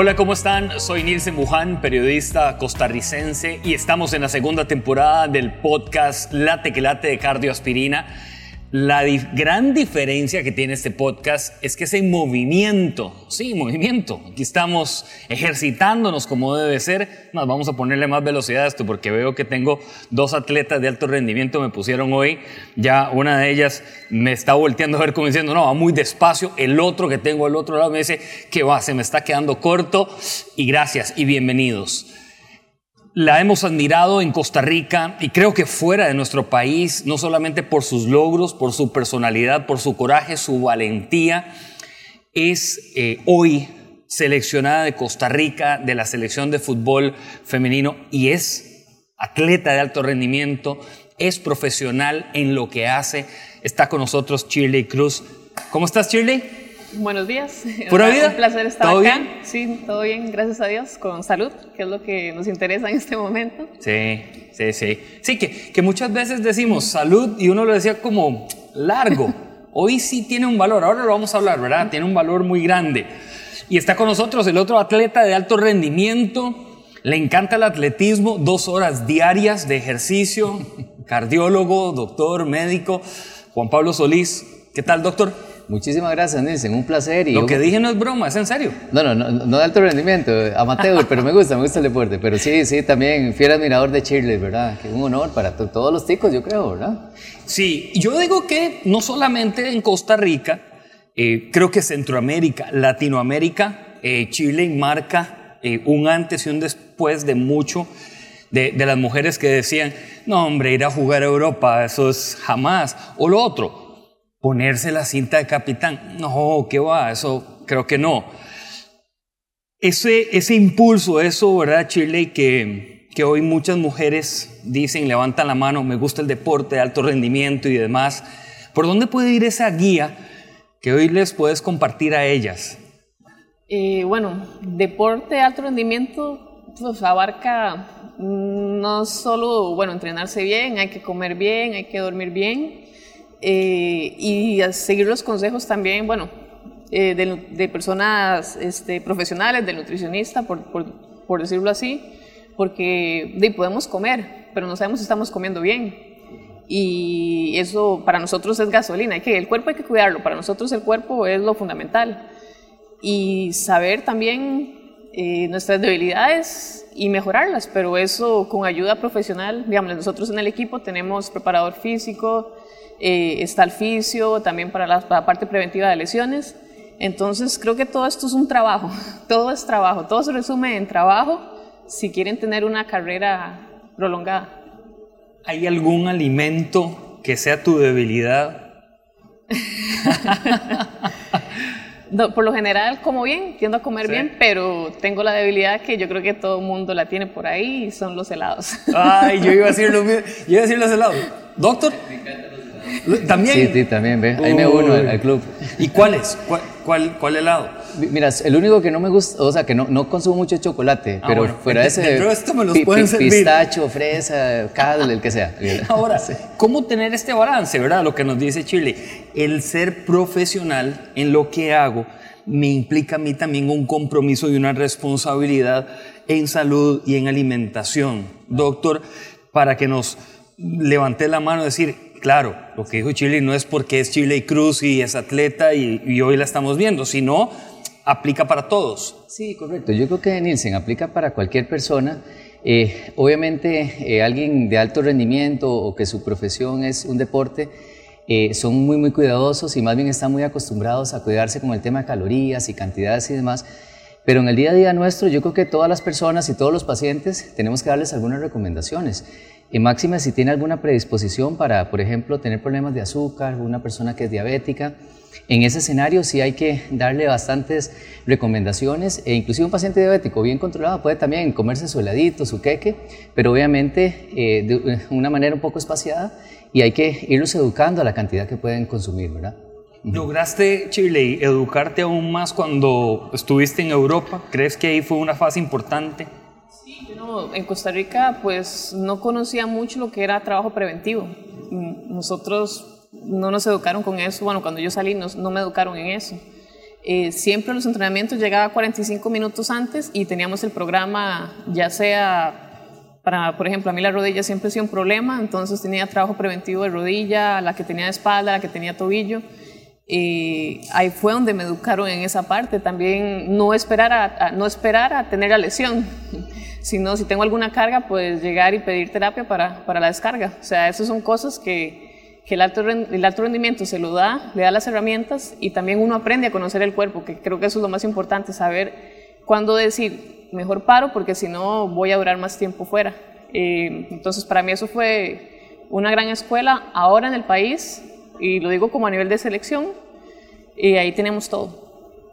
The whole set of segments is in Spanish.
Hola, ¿cómo están? Soy Nilsen Buján, periodista costarricense, y estamos en la segunda temporada del podcast Late que Late de Cardioaspirina. La gran diferencia que tiene este podcast es que es en movimiento, sí, movimiento. Aquí estamos ejercitándonos como debe ser. Vamos a ponerle más velocidad a esto porque veo que tengo dos atletas de alto rendimiento me pusieron hoy. Ya una de ellas me está volteando a ver como diciendo, no, va muy despacio. El otro que tengo al otro lado me dice, que va, se me está quedando corto. Y gracias y bienvenidos la hemos admirado en Costa Rica y creo que fuera de nuestro país, no solamente por sus logros, por su personalidad, por su coraje, su valentía, es eh, hoy seleccionada de Costa Rica, de la selección de fútbol femenino y es atleta de alto rendimiento, es profesional en lo que hace. Está con nosotros Shirley Cruz. ¿Cómo estás, Shirley? Buenos días. ¿Pura vida? Un placer estar acá. Sí, todo bien, gracias a Dios, con salud, que es lo que nos interesa en este momento. Sí, sí, sí. Sí, que, que muchas veces decimos salud y uno lo decía como largo. Hoy sí tiene un valor, ahora lo vamos a hablar, ¿verdad? Tiene un valor muy grande. Y está con nosotros el otro atleta de alto rendimiento. Le encanta el atletismo, dos horas diarias de ejercicio, cardiólogo, doctor, médico, Juan Pablo Solís. ¿Qué tal, doctor? Muchísimas gracias, Nilsen, un placer. Y Lo que dije no es broma, es en serio. No, no, no, no de alto rendimiento, amateur, pero me gusta, me gusta el deporte. Pero sí, sí, también fiel admirador de Shirley, ¿verdad? Que un honor para todos los ticos, yo creo, ¿verdad? Sí, yo digo que no solamente en Costa Rica, eh, creo que Centroamérica, Latinoamérica, eh, Chile marca eh, un antes y un después de mucho de, de las mujeres que decían, no hombre, ir a jugar a Europa, eso es jamás. O lo otro, ponerse la cinta de capitán. No, ¿qué va? Eso creo que no. Ese, ese impulso, eso, ¿verdad, Chile? Que, que hoy muchas mujeres dicen, levantan la mano, me gusta el deporte de alto rendimiento y demás. ¿Por dónde puede ir esa guía que hoy les puedes compartir a ellas? Eh, bueno, deporte de alto rendimiento pues, abarca no solo, bueno, entrenarse bien, hay que comer bien, hay que dormir bien, eh, y a seguir los consejos también, bueno, eh, de, personas este, profesionales, del nutricionista, por, por, decirlo así, porque de, podemos comer, pero no sabemos si estamos comiendo bien. Y eso para nosotros es gasolina, hay que, el cuerpo hay que cuidarlo, para nosotros el cuerpo es lo fundamental. Y saber también eh, nuestras debilidades y mejorarlas, pero eso con ayuda profesional, digamos, nosotros en el equipo tenemos preparador físico, eh, está el fisio, también para la, parte preventiva de lesiones. Entonces creo que todo esto es un trabajo, todo es trabajo, todo se resume en trabajo si quieren tener una carrera prolongada. ¿Hay algún alimento que sea tu debilidad? por lo general como bien, tiendo a comer bien, pero tengo la debilidad que yo creo que todo el mundo la tiene por ahí y son los helados. Ay, yo iba a decir, lo mismo, yo iba a decir los helados. Doctor. ¿También? Sí, sí, también, ve. Ahí me uno al, club. ¿Y cuál es? ¿Cuál, cuál, helado? Mira, el único que no me gusta, o sea, que no, no consumo mucho chocolate, ah, pero fuera de ese. esto me los pueden servir. Pistacho, fresa, cadle, el que sea. Ahora, ¿cómo tener este balance, verdad? Lo que nos dice Chile. El ser profesional en lo que hago me implica a mí también un compromiso y una responsabilidad en salud y en alimentación. Doctor, para que nos levante la mano decir, claro, lo que dijo Chile no es porque es Chile y Cruz y es atleta y, hoy la estamos viendo, sino aplica para todos. Sí, correcto. Yo creo que Nielsen aplica para cualquier persona. Eh, obviamente, eh, alguien de alto rendimiento o que su profesión es un deporte, eh, son muy, muy cuidadosos y más bien están muy acostumbrados a cuidarse con el tema de calorías y cantidades y demás. Pero en el día a día nuestro, yo creo que todas las personas y todos los pacientes tenemos que darles algunas recomendaciones. Y máxima si tiene alguna predisposición para, por ejemplo, tener problemas de azúcar, una persona que es diabética, en ese escenario sí hay que darle bastantes recomendaciones e inclusive un paciente diabético bien controlado puede también comerse su heladito, su queque, pero obviamente eh, de una manera un poco espaciada y hay que irlos educando a la cantidad que pueden consumir, ¿verdad? ¿Lograste, Chile, educarte aún más cuando estuviste en Europa? ¿Crees que ahí fue una fase importante? En Costa Rica pues no conocía mucho lo que era trabajo preventivo. Nosotros no nos educaron con eso, bueno, cuando yo salí no, me educaron en eso. eh, siempre los entrenamientos llegaba 45 minutos antes y teníamos el programa, ya sea para, por ejemplo, a mí la rodilla siempre ha sido un problema, entonces tenía trabajo preventivo de rodilla, la que tenía de espalda, la que tenía tobillo. Y ahí fue donde me educaron en esa parte. También no esperar a, no esperar a tener la lesión, sino si tengo alguna carga, pues llegar y pedir terapia para, para la descarga. O sea, esas son cosas que, que el, alto, el alto rendimiento se lo da, le da las herramientas y también uno aprende a conocer el cuerpo, que creo que eso es lo más importante, saber cuándo decir, mejor paro porque si no voy a durar más tiempo fuera. Eh, entonces, para mí eso fue una gran escuela ahora en el país y lo digo como a nivel de selección, y ahí tenemos todo.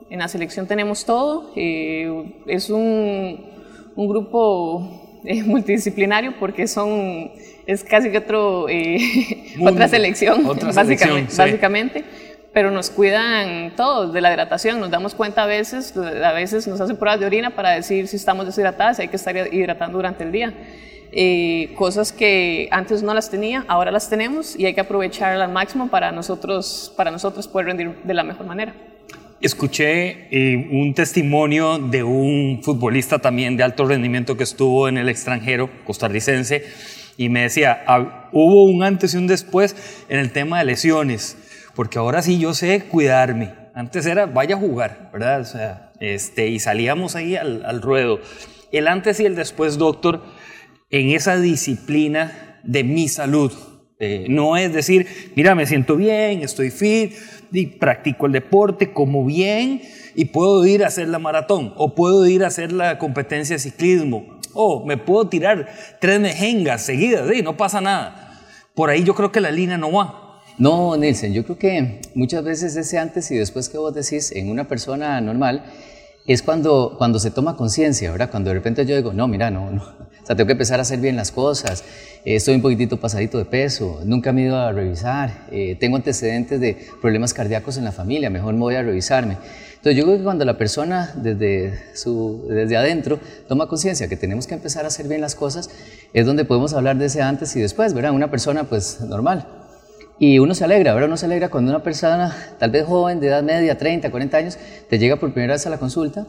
En la selección tenemos todo, eh, es un, un grupo eh, multidisciplinario porque son, es casi que otro, eh, otra selección, básicamente, básicamente, pero nos cuidan todos de la hidratación, nos damos cuenta a veces, a veces nos hacen pruebas de orina para decir si estamos deshidratadas, hay que estar hidratando durante el día. Eh, cosas que antes no las tenía, ahora las tenemos y hay que aprovecharlas al máximo para nosotros, para nosotros poder rendir de la mejor manera. Escuché eh, un testimonio de un futbolista también de alto rendimiento que estuvo en el extranjero, costarricense, y me decía, ah, hubo un antes y un después en el tema de lesiones, porque ahora sí yo sé cuidarme. Antes era vaya a jugar, ¿verdad? O sea, este, y salíamos ahí al, al ruedo. El antes y el después, doctor, en esa disciplina de mi salud. Eh, no es decir, mira, me siento bien, estoy fit, y practico el deporte, como bien y puedo ir a hacer la maratón o puedo ir a hacer la competencia de ciclismo o me puedo tirar tres mejengas seguidas y no pasa nada. Por ahí yo creo que la línea no va. No, Nielsen, yo creo que muchas veces ese antes y después que vos decís en una persona normal es cuando, cuando se toma conciencia, ¿verdad? Cuando de repente yo digo, no, mira, no, no, o sea, tengo que empezar a hacer bien las cosas, eh, estoy un poquitito pasadito de peso, nunca me he ido a revisar, eh, tengo antecedentes de problemas cardíacos en la familia, mejor me voy a revisarme. Entonces yo creo que cuando la persona desde, su, desde adentro toma conciencia que tenemos que empezar a hacer bien las cosas, es donde podemos hablar de ese antes y después, ¿verdad? Una persona pues normal. Y uno se alegra, ¿verdad? Uno se alegra cuando una persona, tal vez joven, de edad media, 30, 40 años, te llega por primera vez a la consulta,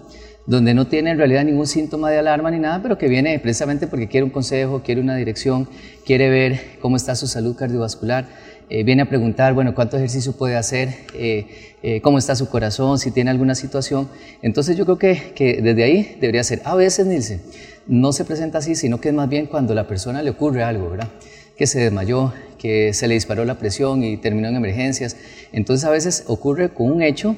donde no tiene en realidad ningún síntoma de alarma ni nada, pero que viene precisamente porque quiere un consejo, quiere una dirección, quiere ver cómo está su salud cardiovascular, eh, viene a preguntar, bueno, cuánto ejercicio puede hacer, eh, eh, cómo está su corazón, si tiene alguna situación. Entonces yo creo que, que desde ahí debería ser. A veces, Nilce, no se presenta así, sino que es más bien cuando a la persona le ocurre algo, ¿verdad? Que se desmayó, que se le disparó la presión y terminó en emergencias. Entonces a veces ocurre con un hecho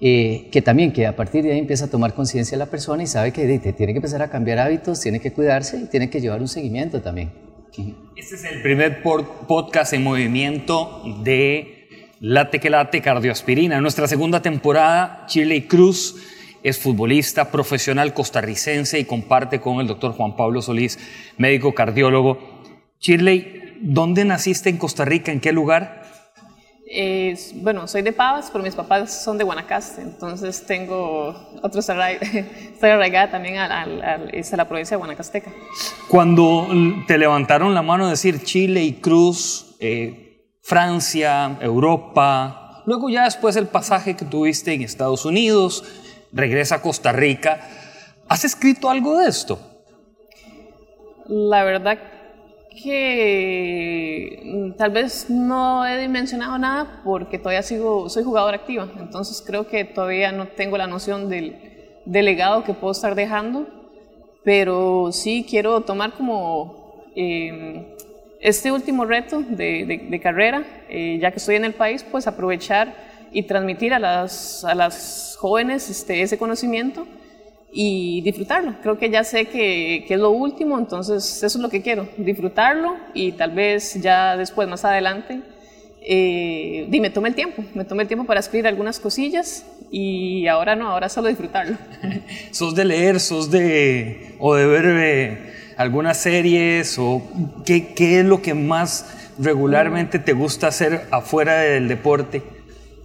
eh, que también que a partir de ahí empieza a tomar conciencia la persona y sabe que tiene que empezar a cambiar hábitos, tiene que cuidarse y tiene que llevar un seguimiento también. Este es el primer podcast en movimiento de Late que Late Cardioaspirina. En nuestra segunda temporada, Shirley Cruz es futbolista profesional costarricense y comparte con el doctor Juan Pablo Solís, médico cardiólogo. Shirley, ¿dónde naciste en Costa Rica? ¿En qué lugar? Bueno, soy de Pavas, pero mis papás son de Guanacaste, entonces tengo otros estoy arraigada también a, la provincia de Guanacasteca. Cuando te levantaron la mano a decir Chile y Cruz, eh, Francia, Europa, luego ya después el pasaje que tuviste en Estados Unidos, regresa a Costa Rica, ¿has escrito algo de esto? La verdad que mm, tal vez no he dimensionado nada porque todavía sigo, soy jugadora activa, entonces creo que todavía no tengo la noción del, legado que puedo estar dejando, pero sí quiero tomar como em, este último reto de, carrera, eh, ya que estoy en el país, pues aprovechar y transmitir a las, a las jóvenes este, ese conocimiento y disfrutarlo. Creo que ya sé que, que, es lo último, entonces eso es lo que quiero, disfrutarlo y tal vez ya después, más adelante, eh, me tomé el tiempo, me tomé el tiempo para escribir algunas cosillas y ahora no, ahora solo disfrutarlo. ¿Sos de leer, sos de, o de ver eh, algunas series o qué, qué es lo que más regularmente te gusta hacer afuera del deporte?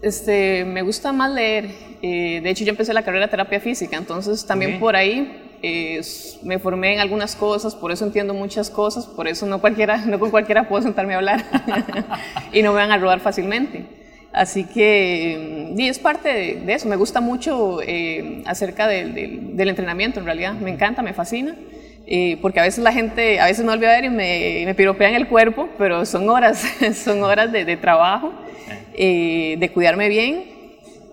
Este, me gusta más leer. Eh, de hecho, yo empecé la carrera de terapia física, entonces también por ahí eh, me formé en algunas cosas, por eso entiendo muchas cosas, por eso no, cualquiera, no con cualquiera puedo sentarme a hablar y no me van a robar fácilmente. Así que y es parte de, eso, me gusta mucho eh, acerca del, del, entrenamiento en realidad, me encanta, me fascina. Eh, porque a veces la gente, a veces no olvida ver y me, me piropean el cuerpo, pero son horas, son horas de, de trabajo, eh, de cuidarme bien.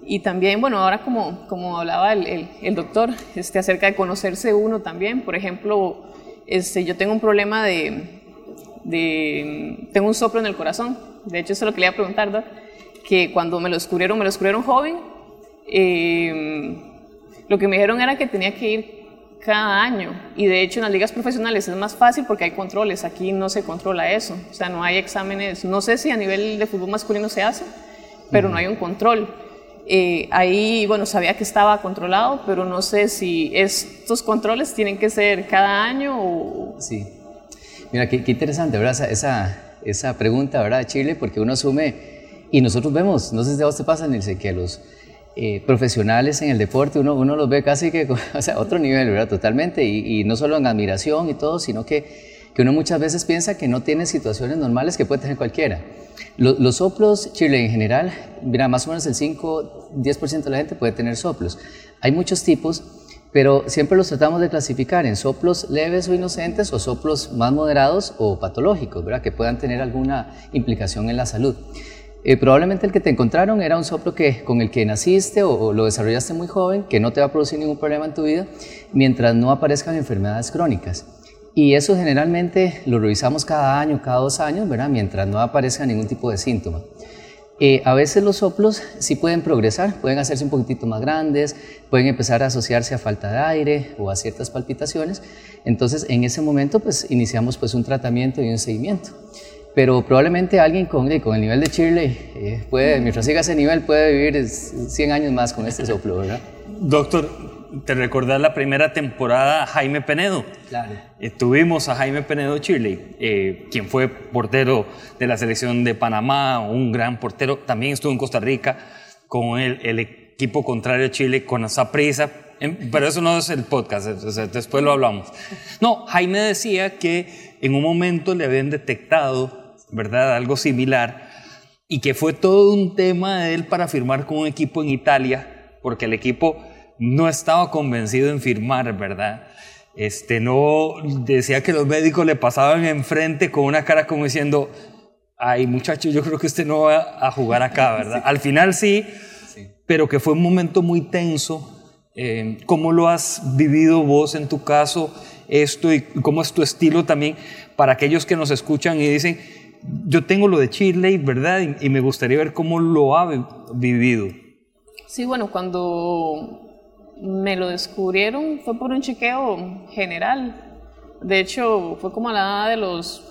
Y también, bueno, ahora como, como hablaba el, el, doctor, este, acerca de conocerse uno también, por ejemplo, este, yo tengo un problema de, de, tengo un soplo en el corazón, de hecho eso es lo que le iba a preguntar, ¿no? que cuando me lo descubrieron, me lo descubrieron joven, eh, lo que me dijeron era que tenía que ir cada año y de hecho en las ligas profesionales es más fácil porque hay controles, aquí no se controla eso, o sea, no hay exámenes, no sé si a nivel de fútbol masculino se hace, pero no hay un control. Eh, ahí, bueno, sabía que estaba controlado, pero no sé si estos controles tienen que ser cada año o... Sí. Mira, qué, interesante, ¿verdad? Esa, esa, pregunta, ¿verdad? De Chile, porque uno asume, y nosotros vemos, no sé si a vos te pasa, Nilce, que los eh, profesionales en el deporte uno, uno los ve casi que, o sea, otro nivel, ¿verdad? Totalmente, y, y no solo en admiración y todo, sino que, que uno muchas veces piensa que no tiene situaciones normales que puede tener cualquiera. Los, soplos, Chile en general, mira, más o menos el 5-10% de la gente puede tener soplos. Hay muchos tipos, pero siempre los tratamos de clasificar en soplos leves o inocentes o soplos más moderados o patológicos, ¿verdad? que puedan tener alguna implicación en la salud. Eh, probablemente el que te encontraron era un soplo que, con el que naciste o, lo desarrollaste muy joven, que no te va a producir ningún problema en tu vida, mientras no aparezcan enfermedades crónicas. Y eso generalmente lo revisamos cada año, cada dos años, ¿verdad? Mientras no aparezca ningún tipo de síntoma. Eh, a veces los soplos sí pueden progresar, pueden hacerse un poquitito más grandes, pueden empezar a asociarse a falta de aire o a ciertas palpitaciones. Entonces, en ese momento, pues iniciamos pues un tratamiento y un seguimiento. Pero probablemente alguien con, con el nivel de Shirley, eh, puede, mientras siga ese nivel, puede vivir 100 años más con este soplo, ¿verdad? Doctor, te recordás la primera temporada Jaime Penedo. Claro. Eh, tuvimos a Jaime Penedo Chile, eh, quien fue portero de la selección de Panamá, un gran portero. También estuvo en Costa Rica con el, el equipo contrario a Chile, con esa prisa. Pero eso no es el podcast, después lo hablamos. No, Jaime decía que en un momento le habían detectado, ¿verdad?, algo similar y que fue todo un tema de él para firmar con un equipo en Italia, porque el equipo no estaba convencido en firmar, ¿verdad? Este, no, decía que los médicos le pasaban enfrente con una cara como diciendo, ay muchacho, yo creo que usted no va a jugar acá, ¿verdad? Al final sí, pero que fue un momento muy tenso. Eh, ¿Cómo lo has vivido vos en tu caso esto y cómo es tu estilo también para aquellos que nos escuchan y dicen, yo tengo lo de Chile, ¿verdad? Y, me gustaría ver cómo lo ha vivido. Sí, bueno, cuando me lo descubrieron fue por un chequeo general. De hecho, fue como a la edad de los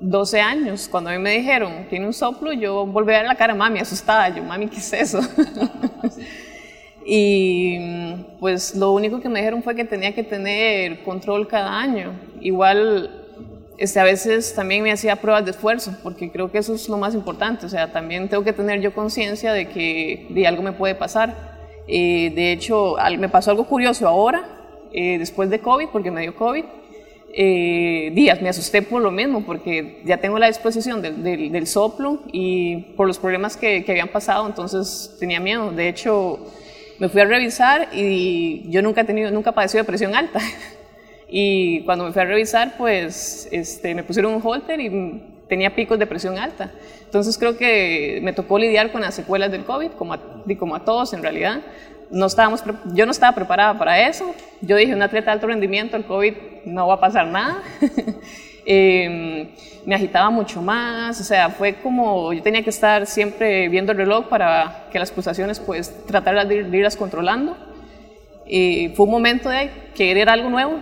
12 años, cuando a mí me dijeron, tiene un soplo, yo volví a ver la cara mami, asustada, yo, mami, ¿qué es eso? y pues lo único que me dijeron fue que tenía que tener control cada año. Igual, este, a veces también me hacía pruebas de esfuerzo, porque creo que eso es lo más importante, o sea, también tengo que tener yo conciencia de que de algo me puede pasar eh, de hecho, me pasó algo curioso ahora, eh, después de COVID, porque me dio COVID. Eh, días, me asusté por lo mismo, porque ya tengo la disposición del, del, soplo y por los problemas que, que, habían pasado, entonces tenía miedo. De hecho, me fui a revisar y yo nunca he tenido, nunca padecí de presión alta. y cuando me fui a revisar, pues este, me pusieron un holter y tenía picos de presión alta. Entonces creo que me tocó lidiar con las secuelas del COVID, como a, como a todos en realidad. No estábamos, yo no estaba preparada para eso. Yo dije, un atleta de alto rendimiento, el COVID no va a pasar nada. eh, me agitaba mucho más, o sea, fue como, yo tenía que estar siempre viendo el reloj para que las pulsaciones, pues, tratar de, de irlas controlando. Y fue un momento de querer algo nuevo,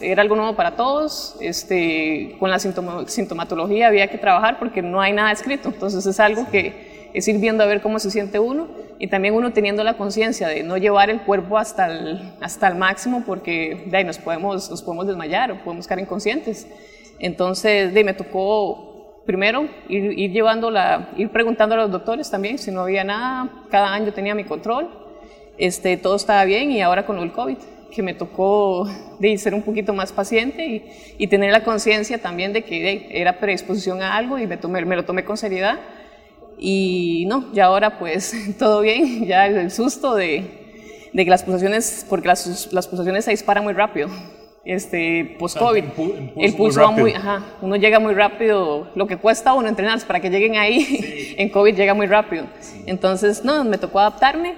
era algo nuevo para todos, este, con la sintomatología había que trabajar porque no hay nada escrito, entonces es algo que es ir viendo a ver cómo se siente uno y también uno teniendo la conciencia de no llevar el cuerpo hasta el, hasta el máximo porque de ahí nos, podemos, nos podemos desmayar o podemos quedar inconscientes. Entonces de, me tocó primero ir, ir, llevando la, ir preguntando a los doctores también si no había nada, cada año tenía mi control, este, todo estaba bien y ahora con el COVID que me tocó de ser un poquito más paciente y, y tener la conciencia también de que de, era predisposición a algo y me, tomé, me lo tomé con seriedad. Y no, ya ahora pues todo bien, ya el susto de, de que las pulsaciones, porque las, las pulsaciones se disparan muy rápido este, post-COVID. El pulso va muy, ajá, uno llega muy rápido, lo que cuesta uno entrenarse para que lleguen ahí, en COVID llega muy rápido. Entonces, no, me tocó adaptarme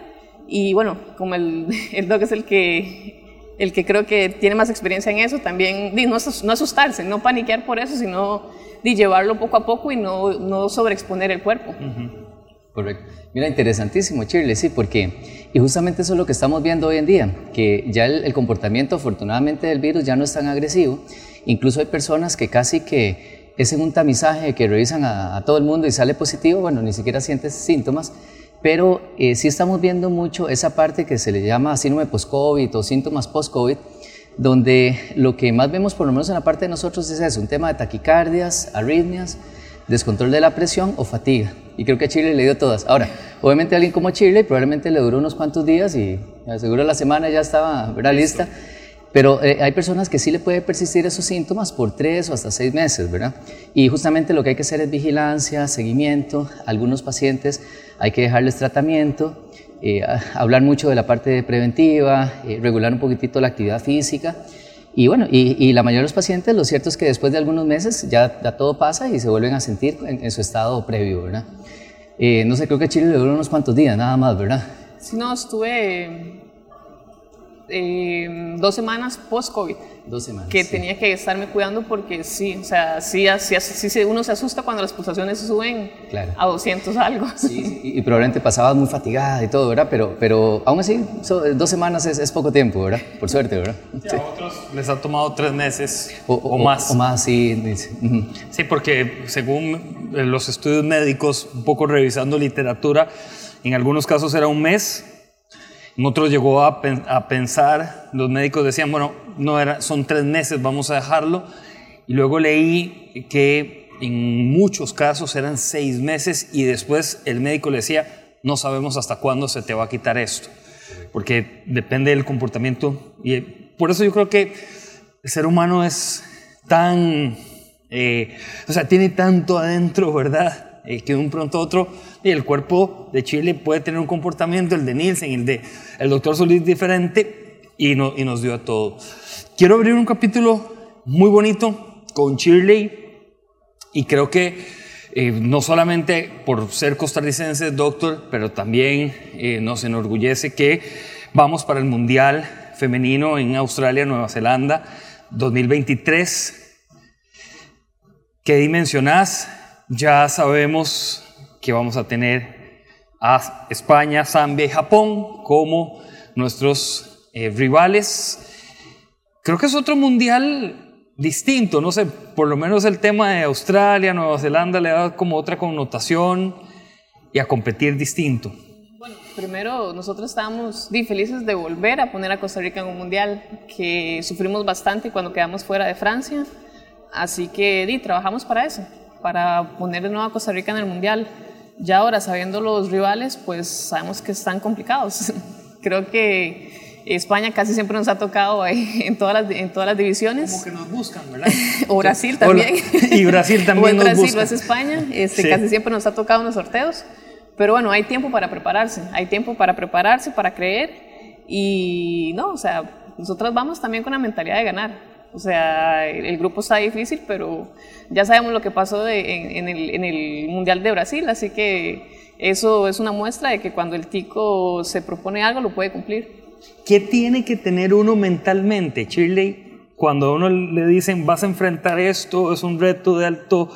y bueno, como el, el doc es el que, el que creo que tiene más experiencia en eso, también no, asustarse, no paniquear por eso, sino de llevarlo poco a poco y no, no sobreexponer el cuerpo. Correcto. Mira, interesantísimo, Shirley, sí, porque, y justamente eso es lo que estamos viendo hoy en día, que ya el, comportamiento, afortunadamente, del virus ya no es tan agresivo. Incluso hay personas que casi que es en un tamizaje que revisan a, todo el mundo y sale positivo, bueno, ni siquiera sientes síntomas, pero eh, sí estamos viendo mucho esa parte que se le llama síndrome post-COVID o síntomas post-COVID, donde lo que más vemos, por lo menos en la parte de nosotros, es eso, un tema de taquicardias, arritmias, descontrol de la presión o fatiga. Y creo que a Chile le dio todas. Ahora, obviamente a alguien como Chile probablemente le duró unos cuantos días y seguro la semana ya estaba ¿verdad? lista. Pero eh, hay personas que sí le puede persistir esos síntomas por tres o hasta seis meses, ¿verdad? Y justamente lo que hay que hacer es vigilancia, seguimiento. Algunos pacientes hay que dejarles tratamiento, eh, hablar mucho de la parte preventiva, eh, regular un poquitito la actividad física y bueno, y, la mayoría de los pacientes, lo cierto es que después de algunos meses ya, ya todo pasa y se vuelven a sentir en, su estado previo, ¿verdad? Eh, no sé, creo que Chile le duró unos cuantos días, nada más, ¿verdad? Sí, no, estuve eh, dos semanas post-COVID. Dos semanas. Que tenía que estarme cuidando porque sí, o sea, sí, sí, uno se asusta cuando las pulsaciones suben a 200 algo. Sí, y, probablemente pasabas muy fatigada y todo, ¿verdad? Pero, pero aún así, dos semanas es, poco tiempo, ¿verdad? Por suerte, ¿verdad? a otros les ha tomado tres meses o, más. O más, sí. Sí, porque según los estudios médicos, un poco revisando literatura, en algunos casos era un mes en otros llegó a, pensar, los médicos decían, bueno, no era, son tres meses, vamos a dejarlo. Y luego leí que en muchos casos eran seis meses y después el médico le decía, no sabemos hasta cuándo se te va a quitar esto, porque depende del comportamiento. Y por eso yo creo que el ser humano es tan, eh, o sea, tiene tanto adentro, ¿verdad? Eh, que de un pronto a otro, el cuerpo de Chile puede tener un comportamiento, el de Nielsen, el de el doctor Solís diferente, y, no, y nos dio a todo. Quiero abrir un capítulo muy bonito con Shirley, y creo que eh, no solamente por ser costarricense, doctor, pero también eh, nos enorgullece que vamos para el Mundial Femenino en Australia, Nueva Zelanda, 2023. ¿Qué dimensionás? Ya sabemos que vamos a tener a España, Zambia y Japón como nuestros eh, rivales. Creo que es otro mundial distinto, no sé, por lo menos el tema de Australia, Nueva Zelanda le da como otra connotación y a competir distinto. Bueno, primero nosotros estábamos felices de volver a poner a Costa Rica en un mundial, que sufrimos bastante cuando quedamos fuera de Francia, así que di, trabajamos para eso para poner de nuevo a Costa Rica en el Mundial. Ya ahora, sabiendo los rivales, pues sabemos que están complicados. Creo que España casi siempre nos ha tocado en todas las, en todas las divisiones. Como que nos buscan, ¿verdad? o Brasil también. y Brasil también o en Brasil o es España. Este, Casi siempre nos ha tocado en los sorteos. Pero bueno, hay tiempo para prepararse. Hay tiempo para prepararse, para creer. Y no, o sea, nosotros vamos también con la mentalidad de ganar. O sea, el, grupo está difícil, pero ya sabemos lo que pasó en, el, Mundial de Brasil, así que eso es una muestra de que cuando el tico se propone algo, lo puede cumplir. ¿Qué tiene que tener uno mentalmente, Shirley? Cuando a uno le dicen vas a enfrentar esto, es un reto de alto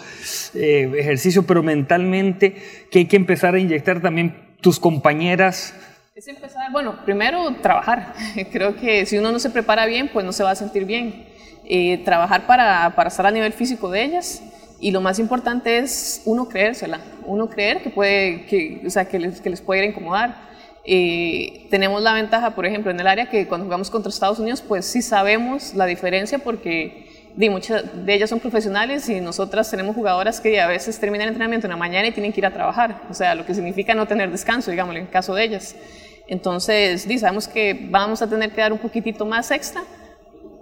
eh, ejercicio, pero mentalmente, que hay que empezar a inyectar también tus compañeras, es empezar, bueno, primero trabajar. Creo que si uno no se prepara bien, pues no se va a sentir bien. Eh, trabajar para, para, estar a nivel físico de ellas y lo más importante es uno creérsela, uno creer que, puede, que, o sea, que, les, que les puede incomodar. Eh, tenemos la ventaja, por ejemplo, en el área que cuando jugamos contra Estados Unidos, pues sí sabemos la diferencia porque de muchas de ellas son profesionales y nosotras tenemos jugadoras que a veces terminan el entrenamiento en la mañana y tienen que ir a trabajar, o sea, lo que significa no tener descanso, digamos, en el caso de ellas. Entonces, sabemos que vamos a tener que dar un poquitito más extra,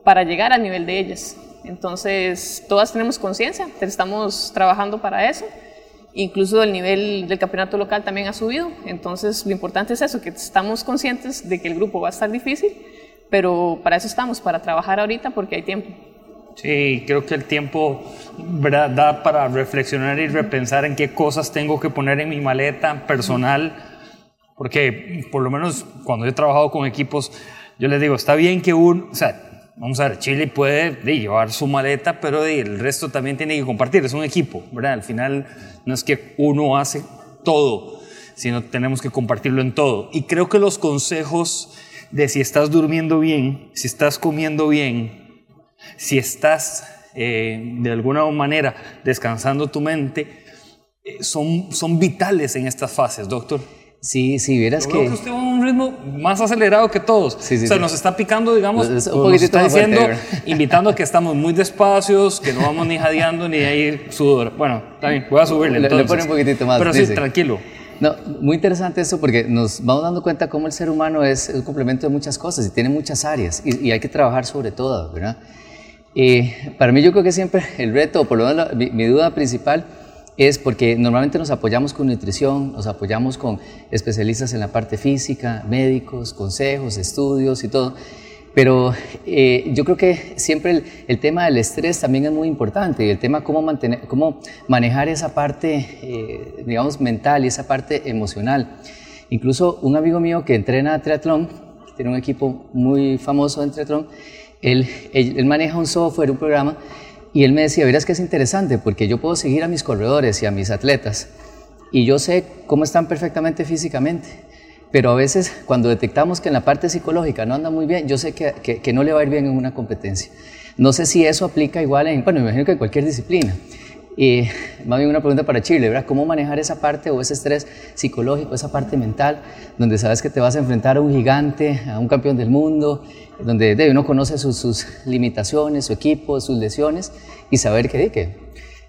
para llegar al nivel de ellas. Entonces, todas tenemos conciencia, estamos trabajando para eso Incluso el nivel del campeonato local también ha subido. Entonces, lo importante es eso, que estamos conscientes de que el grupo va a estar difícil, pero para eso estamos, para trabajar ahorita porque hay tiempo. Sí, creo que el tiempo da para reflexionar y repensar en qué cosas tengo que poner en mi maleta personal, porque por lo menos cuando he trabajado con equipos, yo les digo, está bien que un, o sea, vamos a ver, Chile puede llevar su maleta, pero el resto también tiene que compartir, es un equipo, ¿verdad? Al final no es que uno hace todo, sino tenemos que compartirlo en todo. Y creo que los consejos de si estás durmiendo bien, si estás comiendo bien, si estás eh, de alguna manera descansando tu mente, eh, son, son vitales en estas fases, doctor. Sí, sí, vieras que... usted va a un ritmo más acelerado que todos. Sí, sí, o sea, nos está picando, digamos, un poquitito está diciendo, invitando a que estamos muy despacios, que no vamos ni jadeando ni a ir sudor. Bueno, también, voy a subirle le, entonces. Le pone un poquitito más. Pero sí, tranquilo. No, muy interesante eso porque nos vamos dando cuenta cómo el ser humano es un complemento de muchas cosas y tiene muchas áreas y, y hay que trabajar sobre todas, ¿verdad? Para mí yo creo que siempre el reto, o por lo menos mi, duda principal, es porque normalmente nos apoyamos con nutrición, nos apoyamos con especialistas en la parte física, médicos, consejos, estudios y todo. Pero eh, yo creo que siempre el, tema del estrés también es muy importante y el tema cómo, mantener, cómo manejar esa parte, eh, digamos, mental y esa parte emocional. Incluso un amigo mío que entrena triatlón, tiene un equipo muy famoso en triatlón, él, él, maneja un software, un programa, y él me decía, verás que es interesante, porque yo puedo seguir a mis corredores y a mis atletas, y yo sé cómo están perfectamente físicamente, pero a veces cuando detectamos que en la parte psicológica no anda muy bien, yo sé que, que, que no le va a ir bien en una competencia. No sé si eso aplica igual en, bueno, me imagino que en cualquier disciplina. Y más bien una pregunta para Chile, ¿verdad? ¿Cómo manejar esa parte o ese estrés psicológico, esa parte mental, donde sabes que te vas a enfrentar a un gigante, a un campeón del mundo, donde uno conoce sus, limitaciones, su equipo, sus lesiones, y saber que, que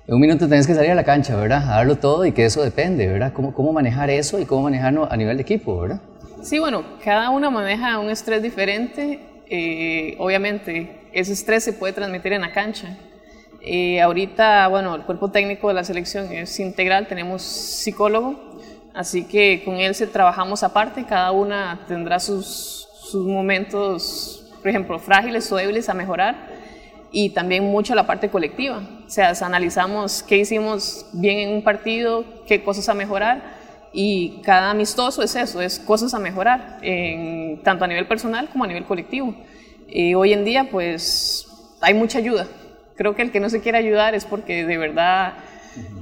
en un minuto tienes que salir a la cancha, ¿verdad? A darlo todo y que eso depende, ¿verdad? ¿Cómo, cómo manejar eso y cómo manejarlo a nivel de equipo, ¿verdad? Sí, bueno, cada uno maneja un estrés diferente. Eh, obviamente, ese estrés se puede transmitir en la cancha eh, ahorita, bueno, el cuerpo técnico de la selección es integral, tenemos psicólogo, así que con él se trabajamos aparte, cada una tendrá sus, sus momentos, por ejemplo, frágiles o débiles a mejorar y también mucho la parte colectiva, o sea, analizamos qué hicimos bien en un partido, qué cosas a mejorar y cada amistoso es eso, es cosas a mejorar, tanto a nivel personal como a nivel colectivo. Eh, hoy en día, pues, hay mucha ayuda Creo que el que no se quiere ayudar es porque de verdad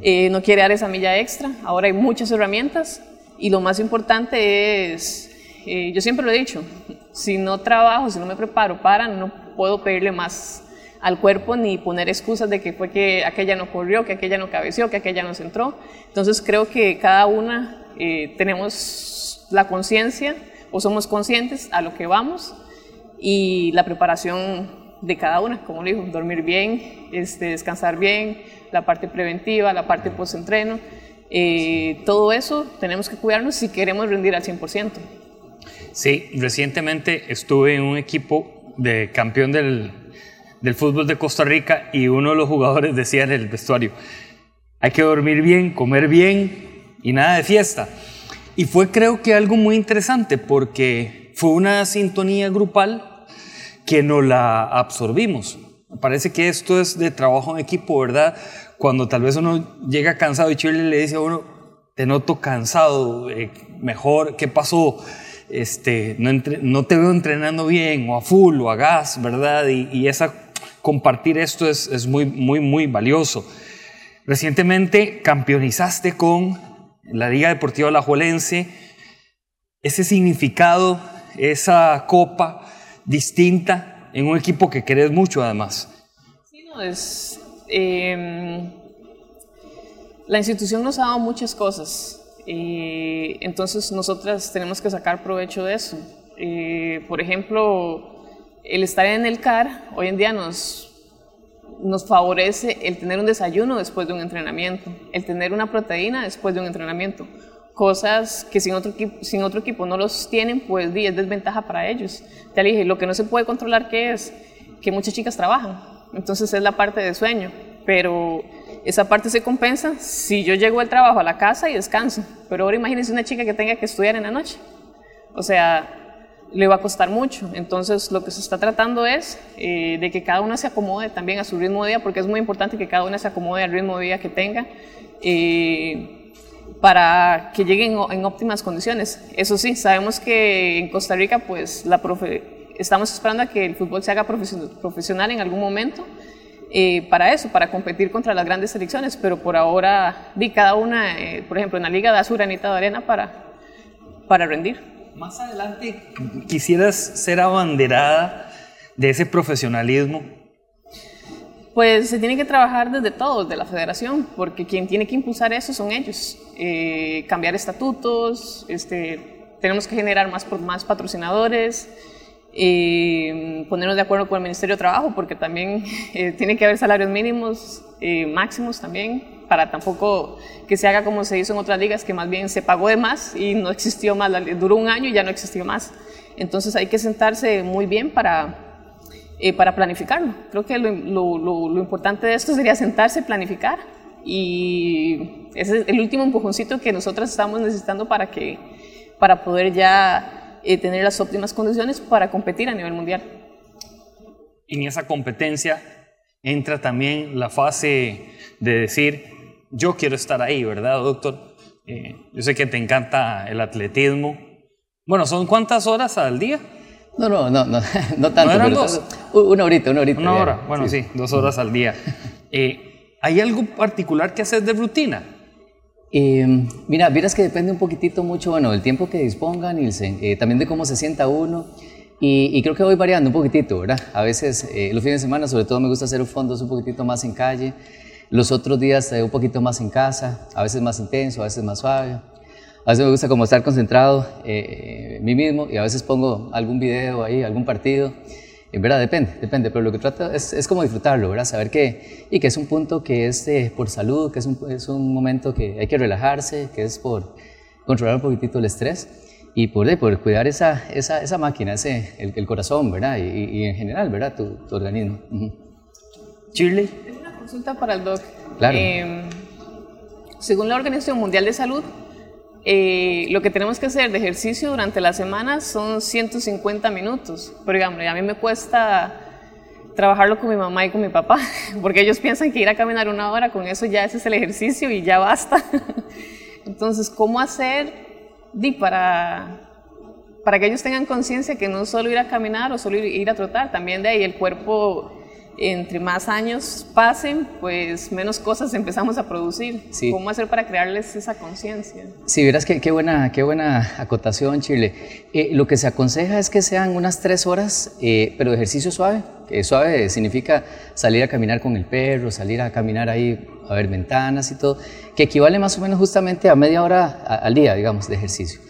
eh, no quiere dar esa milla extra. Ahora hay muchas herramientas y lo más importante es, eh, yo siempre lo he dicho, si no trabajo, si no me preparo para, no puedo pedirle más al cuerpo ni poner excusas de que fue que aquella no corrió, que aquella no cabeció, que aquella no entró. Entonces creo que cada una eh, tenemos la conciencia o somos conscientes a lo que vamos y la preparación de cada una, como le digo, dormir bien, este, descansar bien, la parte preventiva, la parte post-entreno, eh, todo eso tenemos que cuidarnos si queremos rendir al 100%. Sí, recientemente estuve en un equipo de campeón del, del fútbol de Costa Rica y uno de los jugadores decía en el vestuario, hay que dormir bien, comer bien y nada de fiesta. Y fue creo que algo muy interesante porque fue una sintonía grupal que no la absorbimos. Parece que esto es de trabajo en equipo, ¿verdad? Cuando tal vez uno llega cansado y Chile le dice a uno, te noto cansado, eh, mejor, ¿qué pasó? Este, no, te veo entrenando bien, o a full, o a gas, ¿verdad? Y, esa, compartir esto es, es, muy, muy, muy valioso. Recientemente campeonizaste con la Liga Deportiva Alajuelense. Ese significado, esa copa, distinta en un equipo que querés mucho además. Sí, no, es... Em, la institución nos ha dado muchas cosas, y entonces nosotras tenemos que sacar provecho de eso. por ejemplo, el estar en el CAR hoy en día nos, nos favorece el tener un desayuno después de un entrenamiento, el tener una proteína después de un entrenamiento cosas que sin otro, sin otro equipo no los tienen, pues es desventaja para ellos. Te dije, lo que no se puede controlar, ¿qué es? Que muchas chicas trabajan, entonces es la parte de sueño, pero esa parte se compensa si yo llego al trabajo a la casa y descanso. Pero ahora imagínense una chica que tenga que estudiar en la noche. O sea, le va a costar mucho. Entonces, lo que se está tratando es eh, de que cada una se acomode también a su ritmo de vida, porque es muy importante que cada una se acomode al ritmo de vida que tenga. Eh, para que lleguen en óptimas condiciones. Eso sí, sabemos que en Costa Rica, pues, la estamos esperando a que el fútbol se haga profesional en algún momento eh, para eso, para competir contra las grandes selecciones, pero por ahora, di cada una, por ejemplo, en la Liga de Azul, Anita de Arena, para, para rendir. Más adelante quisieras ser abanderada de ese profesionalismo. Pues se tiene que trabajar desde todos, de la federación, porque quien tiene que impulsar eso son ellos. Eh, cambiar estatutos, este, tenemos que generar más, patrocinadores, eh, ponernos de acuerdo con el Ministerio de Trabajo, porque también eh, tiene que haber salarios mínimos, máximos también, para tampoco que se haga como se hizo en otras ligas, que más bien se pagó de más y no existió más, duró un año y ya no existió más. Entonces hay que sentarse muy bien para, eh, para planificarlo. Creo que lo, lo, lo, importante de esto sería sentarse, planificar y ese es el último empujoncito que nosotras estamos necesitando para, que, para poder ya eh, tener las óptimas condiciones para competir a nivel mundial. En esa competencia entra también la fase de decir, yo quiero estar ahí, ¿verdad, doctor? Eh, yo sé que te encanta el atletismo. Bueno, ¿son cuántas horas al día? No, no, no, no, no tanto. ¿No eran dos? Una horita, una horita. Una hora, bueno, sí, dos horas al día. Eh, ¿Hay algo particular que haces de rutina? Eh, mira, miras que depende un poquitito mucho, bueno, del tiempo que dispongan, Nielsen, también de cómo se sienta uno. Y, y, creo que voy variando un poquitito, ¿verdad? A veces, los fines de semana, sobre todo, me gusta hacer fondos un poquitito más en calle. Los otros días un poquito más en casa, a veces más intenso, a veces más suave. A veces me gusta como estar concentrado eh, en mí mismo y a veces pongo algún video ahí, algún partido. En verdad, depende, depende, pero lo que trato es, es como disfrutarlo, ¿verdad? Saber que, y que es un punto que es por salud, que es un, es un momento que hay que relajarse, que es por controlar un poquitito el estrés y por, por cuidar esa, esa, esa máquina, ese, el, corazón, ¿verdad? Y, y, en general, ¿verdad? Tu, tu organismo. Shirley consulta para el doc. Em, según la Organización Mundial de Salud, eh, lo que tenemos que hacer de ejercicio durante la semana son 150 minutos. Por ejemplo, a mí me cuesta trabajarlo con mi mamá y con mi papá, porque ellos piensan que ir a caminar una hora, con eso ya ese es el ejercicio y ya basta. Entonces, ¿cómo hacer para, para que ellos tengan conciencia que no solo ir a caminar o solo ir a trotar, también de ahí el cuerpo entre más años pasen, pues menos cosas empezamos a producir. ¿Cómo hacer para crearles esa conciencia? Sí, verás qué, qué, buena, qué buena acotación, Chile. Eh, lo que se aconseja es que sean unas tres horas, eh, pero ejercicio suave. Que suave significa salir a caminar con el perro, salir a caminar ahí a ver ventanas y todo, que equivale más o menos justamente a media hora al día, digamos, de ejercicio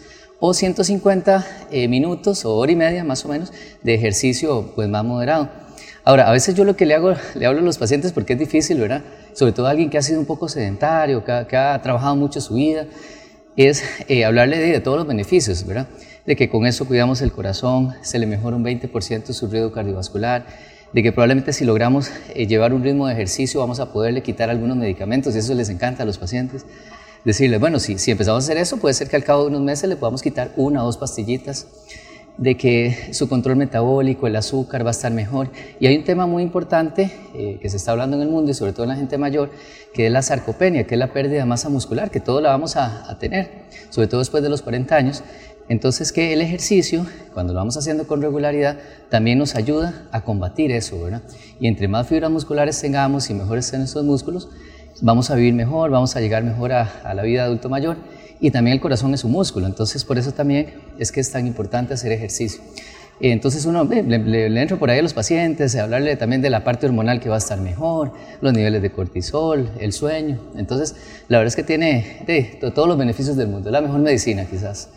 o 150 eh, minutos o hora y media más o menos de ejercicio pues más moderado. Ahora, a veces yo lo que le hago, le hablo a los pacientes porque es difícil, ¿verdad? Sobre todo a alguien que ha sido un poco sedentario, que ha, trabajado mucho su vida, es eh, hablarle de, todos los beneficios, ¿verdad? De que con eso cuidamos el corazón, se le mejora un 20% su riesgo cardiovascular, de que probablemente si logramos eh, llevar un ritmo de ejercicio vamos a poderle quitar algunos medicamentos y eso les encanta a los pacientes. Decirles, bueno, si, si empezamos a hacer eso, puede ser que al cabo de unos meses le podamos quitar una o dos pastillitas de que su control metabólico, el azúcar va a estar mejor. Y hay un tema muy importante eh, que se está hablando en el mundo y sobre todo en la gente mayor, que es la sarcopenia, que es la pérdida de masa muscular, que todos la vamos a, tener, sobre todo después de los 40 años. Entonces que el ejercicio, cuando lo vamos haciendo con regularidad, también nos ayuda a combatir eso, ¿verdad? Y entre más fibras musculares tengamos y mejores sean nuestros músculos, vamos a vivir mejor, vamos a llegar mejor a, a la vida adulto mayor y también el corazón es un músculo, entonces por eso también es que es tan importante hacer ejercicio. Entonces uno le, le, entro por ahí a los pacientes, hablarle también de la parte hormonal que va a estar mejor, los niveles de cortisol, el sueño. Entonces, la verdad es que tiene todos los beneficios del mundo, la mejor medicina quizás.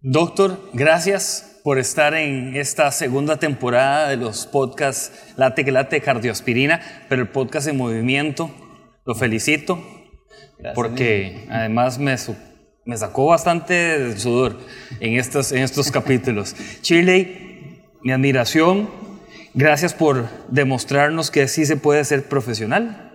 Doctor, gracias por estar en esta segunda temporada de los podcasts Late que Late Cardioaspirina, pero el podcast en movimiento. Lo felicito porque además me, me sacó bastante sudor en estos, en estos capítulos. Shirley, mi admiración, gracias por demostrarnos que sí se puede ser profesional,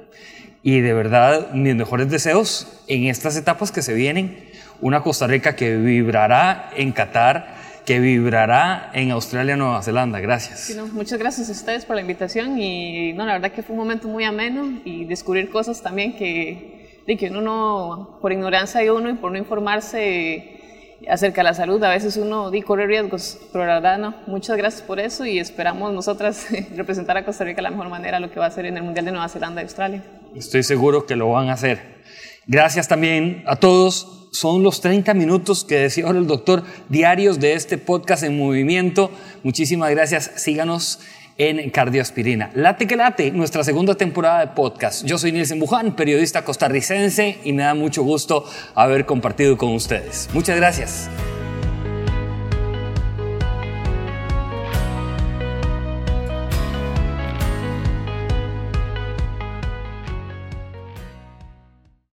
y de verdad mis mejores deseos en estas etapas que se vienen. Una Costa Rica que vibrará en Qatar, que vibrará en Australia, Nueva Zelanda. Gracias. muchas gracias a ustedes por la invitación y no, la verdad que fue un momento muy ameno y descubrir cosas también que, de que uno no, por ignorancia de uno y por no informarse acerca de la salud, a veces uno corre riesgos, pero la verdad no. Muchas gracias por eso y esperamos nosotras representar a Costa Rica de la mejor manera lo que va a hacer en el Mundial de Nueva Zelanda y Australia. Estoy seguro que lo van a hacer. Gracias también a todos. Son los 30 minutos que decía ahora el doctor diarios de este podcast en movimiento. Muchísimas gracias. Síganos en Cardioaspirina. Late que late, nuestra segunda temporada de podcast. Yo soy Nielsen Buján, periodista costarricense y me da mucho gusto haber compartido con ustedes. Muchas gracias.